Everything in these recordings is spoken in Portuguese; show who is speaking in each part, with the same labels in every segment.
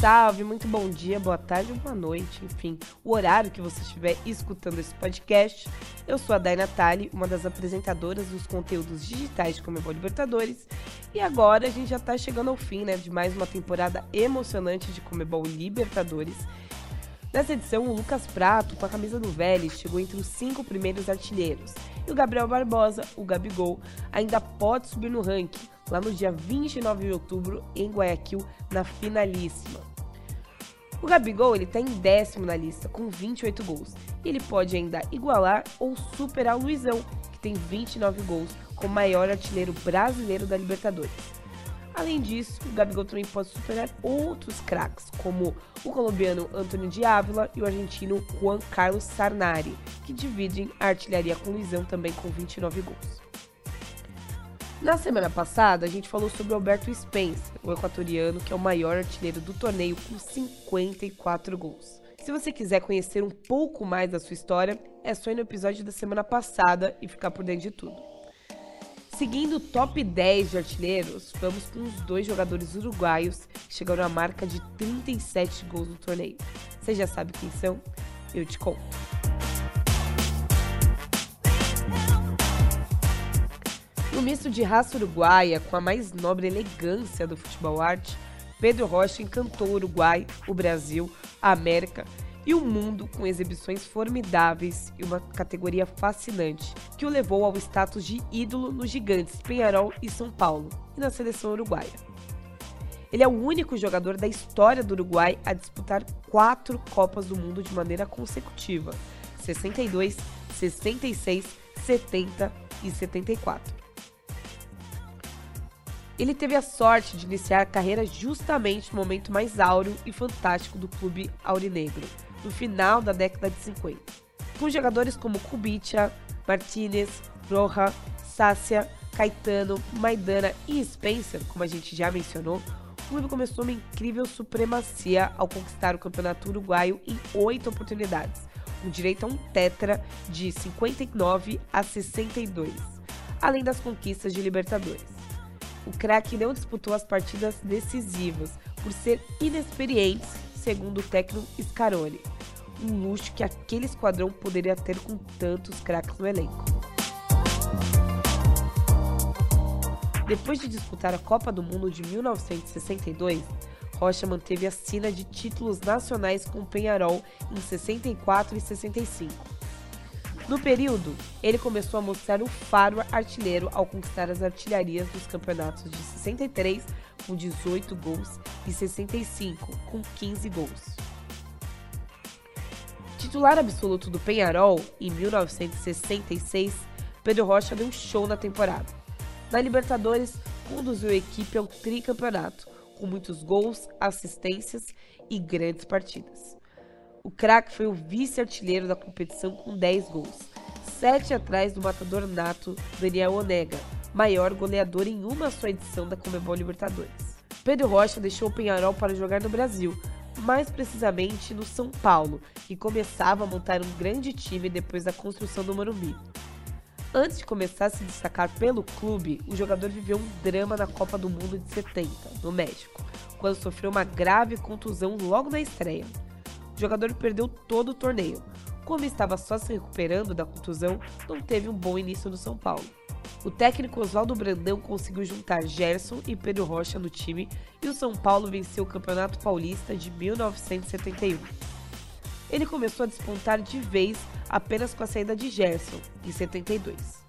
Speaker 1: salve, muito bom dia, boa tarde boa noite, enfim, o horário que você estiver escutando esse podcast. Eu sou a Day Natali, uma das apresentadoras dos conteúdos digitais de Comebol Libertadores, e agora a gente já tá chegando ao fim, né, de mais uma temporada emocionante de Comebol Libertadores. Nessa edição, o Lucas Prato, com a camisa do Vélez, chegou entre os cinco primeiros artilheiros. E o Gabriel Barbosa, o Gabigol, ainda pode subir no ranking, lá no dia 29 de outubro, em Guayaquil, na finalíssima. O Gabigol ele está em décimo na lista, com 28 gols. Ele pode ainda igualar ou superar o Luizão, que tem 29 gols, como maior artilheiro brasileiro da Libertadores. Além disso, o Gabigol também pode superar outros craques, como o colombiano Antônio de Ávila e o argentino Juan Carlos Sarnari, que dividem a artilharia com Luizão também com 29 gols. Na semana passada, a gente falou sobre Alberto Spencer, o equatoriano que é o maior artilheiro do torneio com 54 gols. Se você quiser conhecer um pouco mais da sua história, é só ir no episódio da semana passada e ficar por dentro de tudo. Seguindo o top 10 de artilheiros, vamos com os dois jogadores uruguaios que chegaram à marca de 37 gols no torneio. Você já sabe quem são? Eu te conto. No misto de raça uruguaia com a mais nobre elegância do futebol arte, Pedro Rocha encantou o Uruguai, o Brasil, a América e o mundo com exibições formidáveis e uma categoria fascinante, que o levou ao status de ídolo nos gigantes Penharol e São Paulo e na seleção uruguaia. Ele é o único jogador da história do Uruguai a disputar quatro Copas do Mundo de maneira consecutiva: 62, 66, 70 e 74. Ele teve a sorte de iniciar a carreira justamente no momento mais áureo e fantástico do clube aurinegro, no final da década de 50. Com jogadores como Kubica, Martinez, Roja, Sácia, Caetano, Maidana e Spencer, como a gente já mencionou, o clube começou uma incrível supremacia ao conquistar o campeonato uruguaio em oito oportunidades, com direito a um tetra de 59 a 62, além das conquistas de Libertadores. O craque não disputou as partidas decisivas por ser inexperiente, segundo o técnico Scaroni, um luxo que aquele esquadrão poderia ter com tantos craques no elenco. Depois de disputar a Copa do Mundo de 1962, Rocha manteve a sina de títulos nacionais com Penharol em 64 e 65. No período, ele começou a mostrar o faro artilheiro ao conquistar as artilharias dos campeonatos de 63 com 18 gols e 65 com 15 gols. Titular absoluto do Penharol em 1966, Pedro Rocha deu um show na temporada. Na Libertadores, conduziu a equipe ao tricampeonato, com muitos gols, assistências e grandes partidas. O craque foi o vice-artilheiro da competição com 10 gols, 7 atrás do matador nato Daniel Onega, maior goleador em uma só edição da Comebol Libertadores. Pedro Rocha deixou o Penharol para jogar no Brasil, mais precisamente no São Paulo, que começava a montar um grande time depois da construção do Morumbi. Antes de começar a se destacar pelo clube, o jogador viveu um drama na Copa do Mundo de 70, no México, quando sofreu uma grave contusão logo na estreia. O jogador perdeu todo o torneio. Como estava só se recuperando da contusão, não teve um bom início no São Paulo. O técnico Oswaldo Brandão conseguiu juntar Gerson e Pedro Rocha no time e o São Paulo venceu o Campeonato Paulista de 1971. Ele começou a despontar de vez apenas com a saída de Gerson, em 72.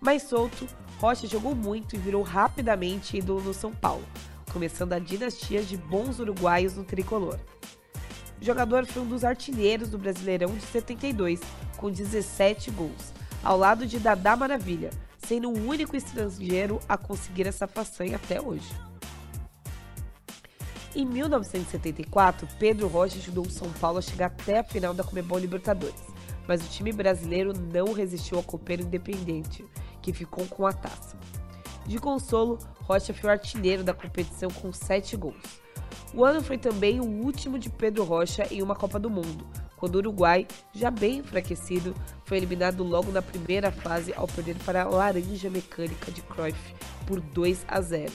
Speaker 1: Mais solto, Rocha jogou muito e virou rapidamente ídolo no São Paulo, começando a dinastia de bons uruguaios no tricolor. O jogador foi um dos artilheiros do Brasileirão de 72, com 17 gols, ao lado de Dadá Maravilha, sendo o único estrangeiro a conseguir essa façanha até hoje. Em 1974, Pedro Rocha ajudou o São Paulo a chegar até a final da Comebol Libertadores, mas o time brasileiro não resistiu ao copeiro independente, que ficou com a taça. De consolo, Rocha foi o artilheiro da competição com 7 gols. O ano foi também o último de Pedro Rocha em uma Copa do Mundo, quando o Uruguai, já bem enfraquecido, foi eliminado logo na primeira fase ao perder para a Laranja Mecânica de Cruyff por 2 a 0.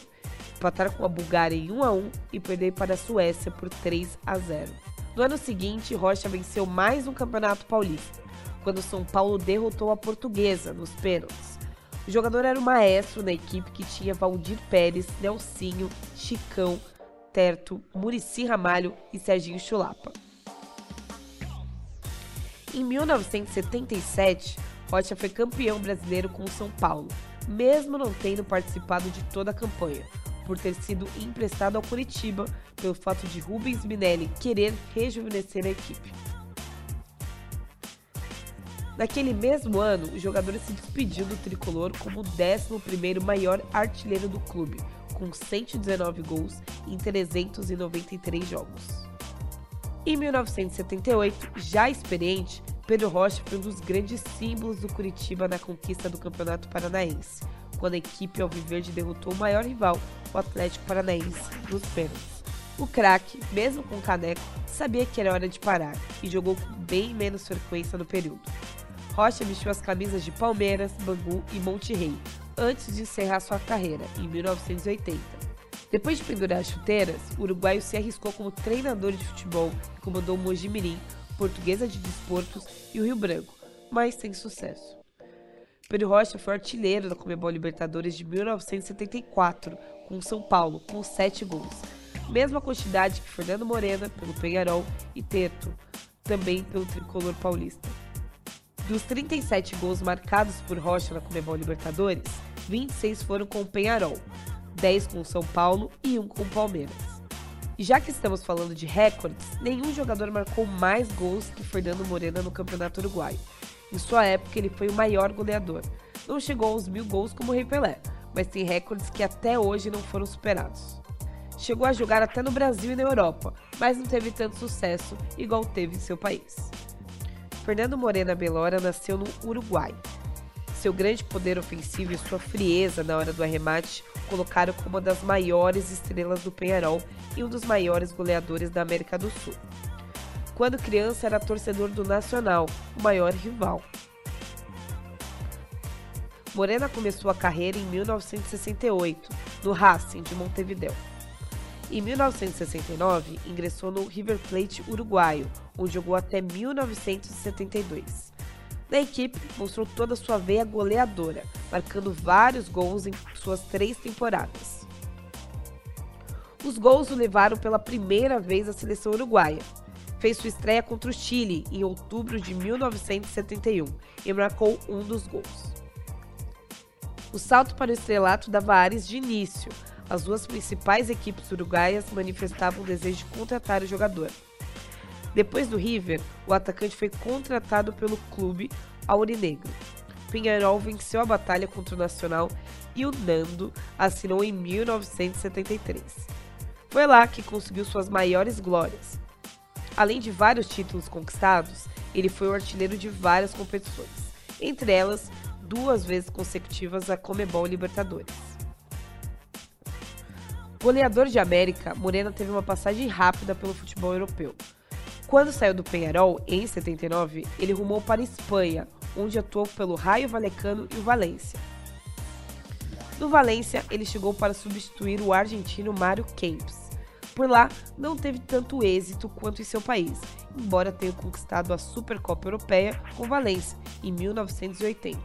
Speaker 1: empatar com a Bulgária em 1 a 1 e perder para a Suécia por 3 a 0. No ano seguinte, Rocha venceu mais um Campeonato Paulista, quando São Paulo derrotou a Portuguesa nos pênaltis. O jogador era o maestro na equipe que tinha Valdir Pérez, Nelsinho, Chicão, Terto, Murici Ramalho e Serginho Chulapa. Em 1977, Rocha foi campeão brasileiro com o São Paulo, mesmo não tendo participado de toda a campanha, por ter sido emprestado ao Curitiba pelo fato de Rubens Minelli querer rejuvenescer a equipe. Naquele mesmo ano, o jogador se despediu do tricolor como o 11º maior artilheiro do clube, com 119 gols em 393 jogos. Em 1978, já experiente, Pedro Rocha foi um dos grandes símbolos do Curitiba na conquista do Campeonato Paranaense, quando a equipe alviverde derrotou o maior rival, o Atlético Paranaense, nos pênaltis. O craque, mesmo com caneco, sabia que era hora de parar e jogou com bem menos frequência no período. Rocha vestiu as camisas de Palmeiras, Bangu e Monte Rei, antes de encerrar sua carreira, em 1980. Depois de pendurar as chuteiras, o uruguaio se arriscou como treinador de futebol e comandou o Mojimirim, Portuguesa de Desportos e o Rio Branco, mas sem sucesso. Pedro Rocha foi artilheiro da Comebol Libertadores de 1974, com São Paulo, com 7 gols. Mesma quantidade que Fernando Morena, pelo Penharol, e Teto, também pelo tricolor paulista. Dos 37 gols marcados por Rocha na Comebol Libertadores, 26 foram com o Penharol, 10 com o São Paulo e 1 com o Palmeiras. E já que estamos falando de recordes, nenhum jogador marcou mais gols que Fernando Morena no Campeonato Uruguaio. Em sua época, ele foi o maior goleador. Não chegou aos mil gols como o Rei Pelé, mas tem recordes que até hoje não foram superados. Chegou a jogar até no Brasil e na Europa, mas não teve tanto sucesso igual teve em seu país. Fernando Morena Belora nasceu no Uruguai. Seu grande poder ofensivo e sua frieza na hora do arremate colocaram como uma das maiores estrelas do Penharol e um dos maiores goleadores da América do Sul. Quando criança, era torcedor do Nacional, o maior rival. Morena começou a carreira em 1968, no Racing de Montevideo. Em 1969, ingressou no River Plate uruguaio, onde jogou até 1972. Na equipe, mostrou toda a sua veia goleadora, marcando vários gols em suas três temporadas. Os gols o levaram pela primeira vez à seleção uruguaia. Fez sua estreia contra o Chile em outubro de 1971 e marcou um dos gols. O salto para o estrelato dava ares de início. As duas principais equipes uruguaias manifestavam o desejo de contratar o jogador. Depois do River, o atacante foi contratado pelo clube aurinegro. Pinheirol venceu a batalha contra o Nacional e o Nando assinou em 1973. Foi lá que conseguiu suas maiores glórias. Além de vários títulos conquistados, ele foi o artilheiro de várias competições, entre elas duas vezes consecutivas a Comebol Libertadores. Goleador de América, Morena teve uma passagem rápida pelo futebol europeu. Quando saiu do Penharol, em 79, ele rumou para a Espanha, onde atuou pelo Raio Valecano e o Valência. No Valência, ele chegou para substituir o argentino Mário Kempes. Por lá, não teve tanto êxito quanto em seu país, embora tenha conquistado a Supercopa Europeia com Valência em 1980.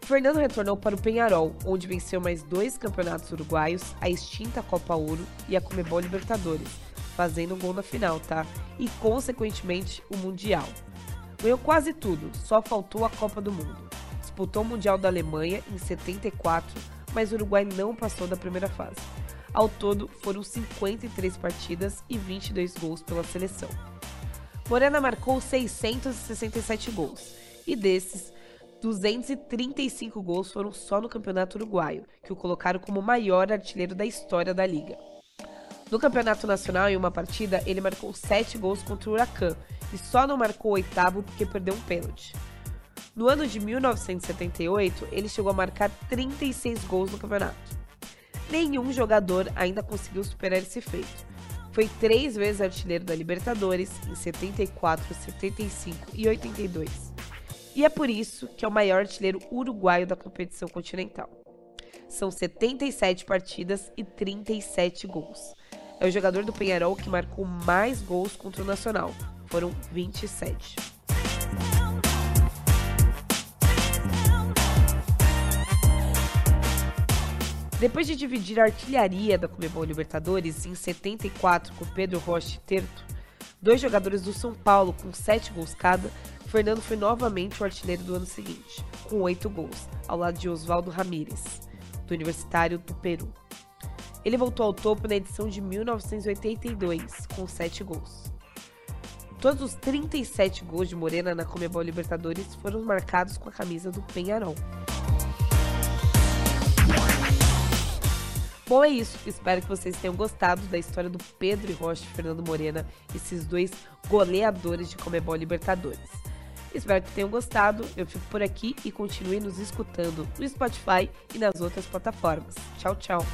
Speaker 1: Fernando retornou para o Penharol, onde venceu mais dois campeonatos uruguaios, a extinta Copa Ouro e a Comebol Libertadores, fazendo um gol na final, tá? E consequentemente o Mundial. Ganhou quase tudo, só faltou a Copa do Mundo. Disputou o Mundial da Alemanha em 74, mas o Uruguai não passou da primeira fase. Ao todo, foram 53 partidas e 22 gols pela seleção. Morena marcou 667 gols, e desses, 235 gols foram só no Campeonato Uruguaio, que o colocaram como o maior artilheiro da história da liga. No Campeonato Nacional, em uma partida, ele marcou 7 gols contra o Huracan e só não marcou o oitavo porque perdeu um pênalti. No ano de 1978, ele chegou a marcar 36 gols no campeonato. Nenhum jogador ainda conseguiu superar esse feito. Foi três vezes artilheiro da Libertadores em 74, 75 e 82. E é por isso que é o maior artilheiro uruguaio da competição continental. São 77 partidas e 37 gols. É o jogador do Penharol que marcou mais gols contra o Nacional. Foram 27. Depois de dividir a artilharia da Comebol Libertadores em 74 com Pedro Rocha e Terto, dois jogadores do São Paulo com 7 gols cada, Fernando foi novamente o artilheiro do ano seguinte, com 8 gols, ao lado de Oswaldo Ramírez, do Universitário do Peru. Ele voltou ao topo na edição de 1982, com 7 gols. Todos os 37 gols de Morena na Comebol Libertadores foram marcados com a camisa do Penharol. Bom, é isso. Espero que vocês tenham gostado da história do Pedro e Rocha e Fernando Morena, esses dois goleadores de Comebol Libertadores. Espero que tenham gostado. Eu fico por aqui e continue nos escutando no Spotify e nas outras plataformas. Tchau, tchau.